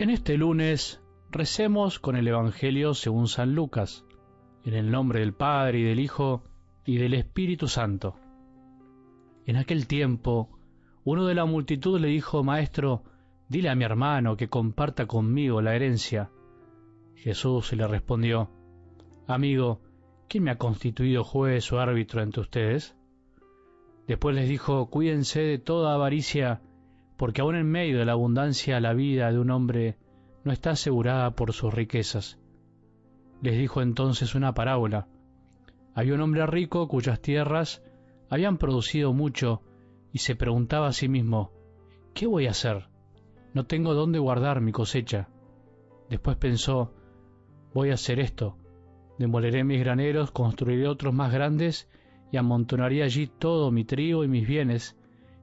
En este lunes recemos con el Evangelio según San Lucas, en el nombre del Padre y del Hijo y del Espíritu Santo. En aquel tiempo, uno de la multitud le dijo, Maestro, dile a mi hermano que comparta conmigo la herencia. Jesús le respondió, Amigo, ¿quién me ha constituido juez o árbitro entre ustedes? Después les dijo, Cuídense de toda avaricia, porque aún en medio de la abundancia la vida de un hombre no está asegurada por sus riquezas. Les dijo entonces una parábola. Había un hombre rico cuyas tierras habían producido mucho y se preguntaba a sí mismo, ¿qué voy a hacer? No tengo dónde guardar mi cosecha. Después pensó, voy a hacer esto, demoleré mis graneros, construiré otros más grandes y amontonaré allí todo mi trigo y mis bienes,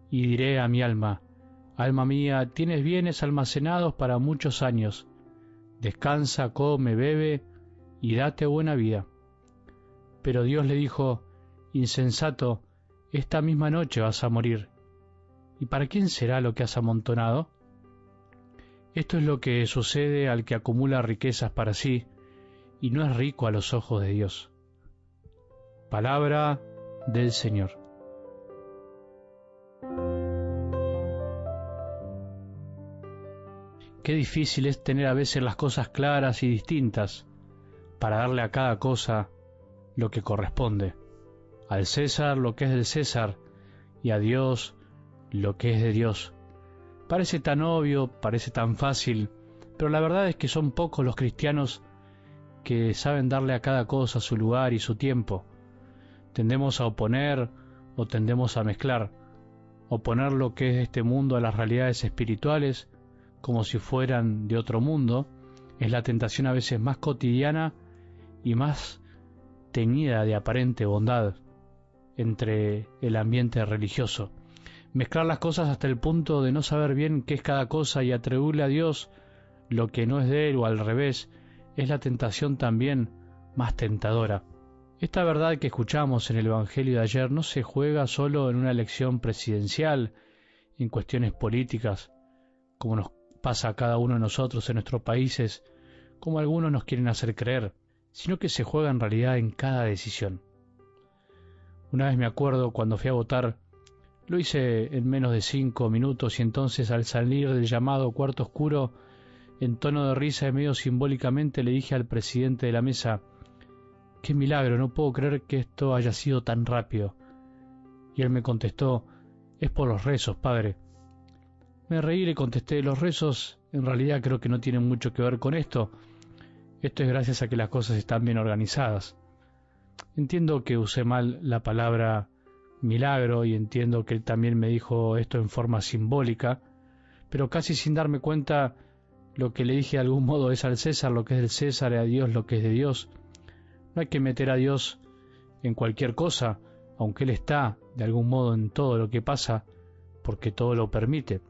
y diré a mi alma, Alma mía, tienes bienes almacenados para muchos años. Descansa, come, bebe y date buena vida. Pero Dios le dijo, Insensato, esta misma noche vas a morir. ¿Y para quién será lo que has amontonado? Esto es lo que sucede al que acumula riquezas para sí y no es rico a los ojos de Dios. Palabra del Señor. Qué difícil es tener a veces las cosas claras y distintas para darle a cada cosa lo que corresponde. Al César lo que es del César y a Dios lo que es de Dios. Parece tan obvio, parece tan fácil, pero la verdad es que son pocos los cristianos que saben darle a cada cosa su lugar y su tiempo. Tendemos a oponer o tendemos a mezclar, oponer lo que es este mundo a las realidades espirituales como si fueran de otro mundo, es la tentación a veces más cotidiana y más teñida de aparente bondad entre el ambiente religioso. Mezclar las cosas hasta el punto de no saber bien qué es cada cosa y atribuirle a Dios lo que no es de Él o al revés, es la tentación también más tentadora. Esta verdad que escuchamos en el Evangelio de ayer no se juega solo en una elección presidencial, en cuestiones políticas, como nos pasa a cada uno de nosotros en nuestros países, como algunos nos quieren hacer creer, sino que se juega en realidad en cada decisión. Una vez me acuerdo cuando fui a votar, lo hice en menos de cinco minutos y entonces al salir del llamado cuarto oscuro, en tono de risa y medio simbólicamente le dije al presidente de la mesa, qué milagro, no puedo creer que esto haya sido tan rápido. Y él me contestó, es por los rezos, padre. Me reí y le contesté, los rezos en realidad creo que no tienen mucho que ver con esto. Esto es gracias a que las cosas están bien organizadas. Entiendo que usé mal la palabra milagro y entiendo que él también me dijo esto en forma simbólica, pero casi sin darme cuenta lo que le dije de algún modo es al César lo que es del César y a Dios lo que es de Dios. No hay que meter a Dios en cualquier cosa, aunque Él está de algún modo en todo lo que pasa, porque todo lo permite.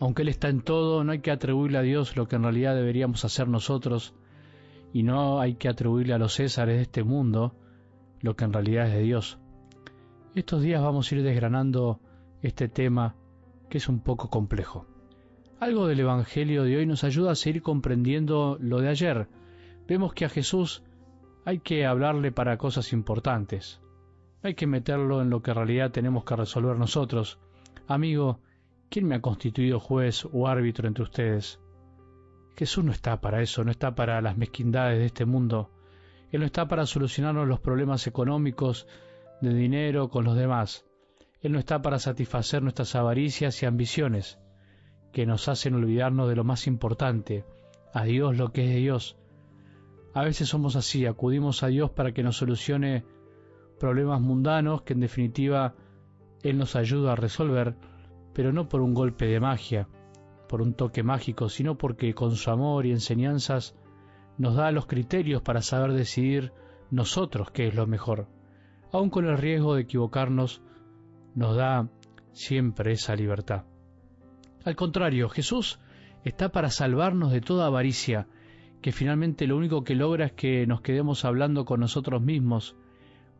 Aunque Él está en todo, no hay que atribuirle a Dios lo que en realidad deberíamos hacer nosotros, y no hay que atribuirle a los Césares de este mundo lo que en realidad es de Dios. Estos días vamos a ir desgranando este tema que es un poco complejo. Algo del Evangelio de hoy nos ayuda a seguir comprendiendo lo de ayer. Vemos que a Jesús hay que hablarle para cosas importantes. hay que meterlo en lo que en realidad tenemos que resolver nosotros. Amigo, ¿Quién me ha constituido juez o árbitro entre ustedes? Jesús no está para eso, no está para las mezquindades de este mundo. Él no está para solucionarnos los problemas económicos, de dinero con los demás. Él no está para satisfacer nuestras avaricias y ambiciones, que nos hacen olvidarnos de lo más importante, a Dios lo que es de Dios. A veces somos así, acudimos a Dios para que nos solucione problemas mundanos que en definitiva Él nos ayuda a resolver, pero no por un golpe de magia, por un toque mágico, sino porque con su amor y enseñanzas nos da los criterios para saber decidir nosotros qué es lo mejor. Aun con el riesgo de equivocarnos, nos da siempre esa libertad. Al contrario, Jesús está para salvarnos de toda avaricia, que finalmente lo único que logra es que nos quedemos hablando con nosotros mismos,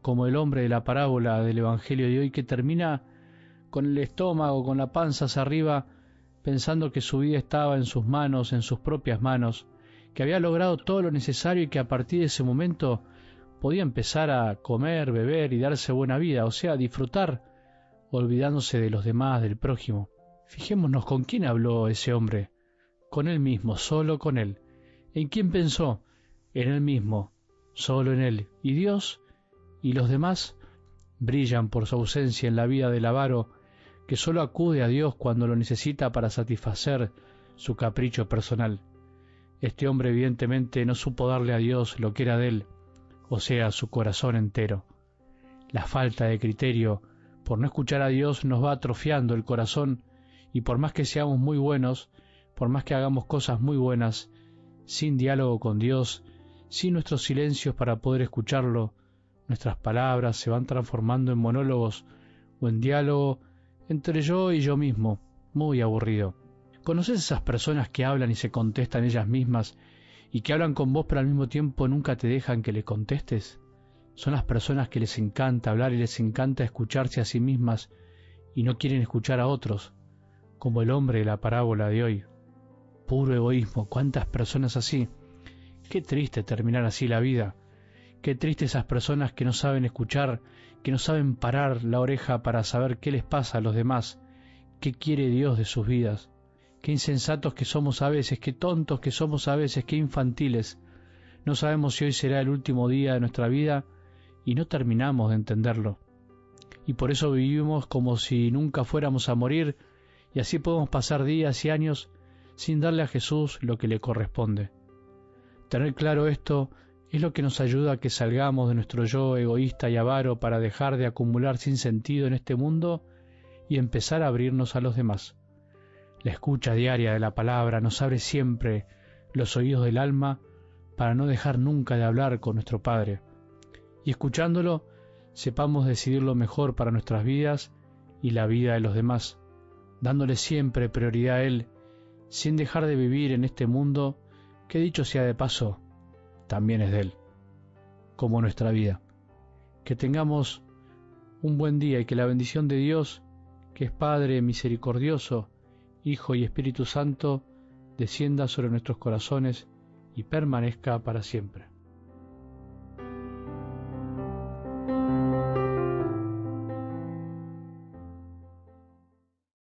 como el hombre de la parábola del Evangelio de hoy que termina con el estómago, con la panza hacia arriba, pensando que su vida estaba en sus manos, en sus propias manos, que había logrado todo lo necesario y que a partir de ese momento podía empezar a comer, beber y darse buena vida, o sea, disfrutar, olvidándose de los demás, del prójimo. Fijémonos con quién habló ese hombre. Con él mismo, solo con él. ¿En quién pensó? En él mismo, solo en él. ¿Y Dios? ¿Y los demás? Brillan por su ausencia en la vida del avaro, que solo acude a Dios cuando lo necesita para satisfacer su capricho personal. Este hombre evidentemente no supo darle a Dios lo que era de él, o sea, su corazón entero. La falta de criterio por no escuchar a Dios nos va atrofiando el corazón y por más que seamos muy buenos, por más que hagamos cosas muy buenas, sin diálogo con Dios, sin nuestros silencios para poder escucharlo, nuestras palabras se van transformando en monólogos o en diálogo entre yo y yo mismo, muy aburrido. ¿Conoces esas personas que hablan y se contestan ellas mismas y que hablan con vos pero al mismo tiempo nunca te dejan que le contestes? Son las personas que les encanta hablar y les encanta escucharse a sí mismas y no quieren escuchar a otros, como el hombre de la parábola de hoy. Puro egoísmo, cuántas personas así. Qué triste terminar así la vida. Qué triste esas personas que no saben escuchar, que no saben parar la oreja para saber qué les pasa a los demás, qué quiere Dios de sus vidas qué insensatos que somos a veces, qué tontos que somos a veces, qué infantiles. No sabemos si hoy será el último día de nuestra vida y no terminamos de entenderlo. Y por eso vivimos como si nunca fuéramos a morir y así podemos pasar días y años sin darle a Jesús lo que le corresponde. Tener claro esto es lo que nos ayuda a que salgamos de nuestro yo egoísta y avaro para dejar de acumular sin sentido en este mundo y empezar a abrirnos a los demás. La escucha diaria de la palabra nos abre siempre los oídos del alma para no dejar nunca de hablar con nuestro Padre. Y escuchándolo, sepamos decidir lo mejor para nuestras vidas y la vida de los demás, dándole siempre prioridad a Él, sin dejar de vivir en este mundo que dicho sea de paso, también es de Él, como nuestra vida. Que tengamos un buen día y que la bendición de Dios, que es Padre misericordioso, Hijo y Espíritu Santo, descienda sobre nuestros corazones y permanezca para siempre.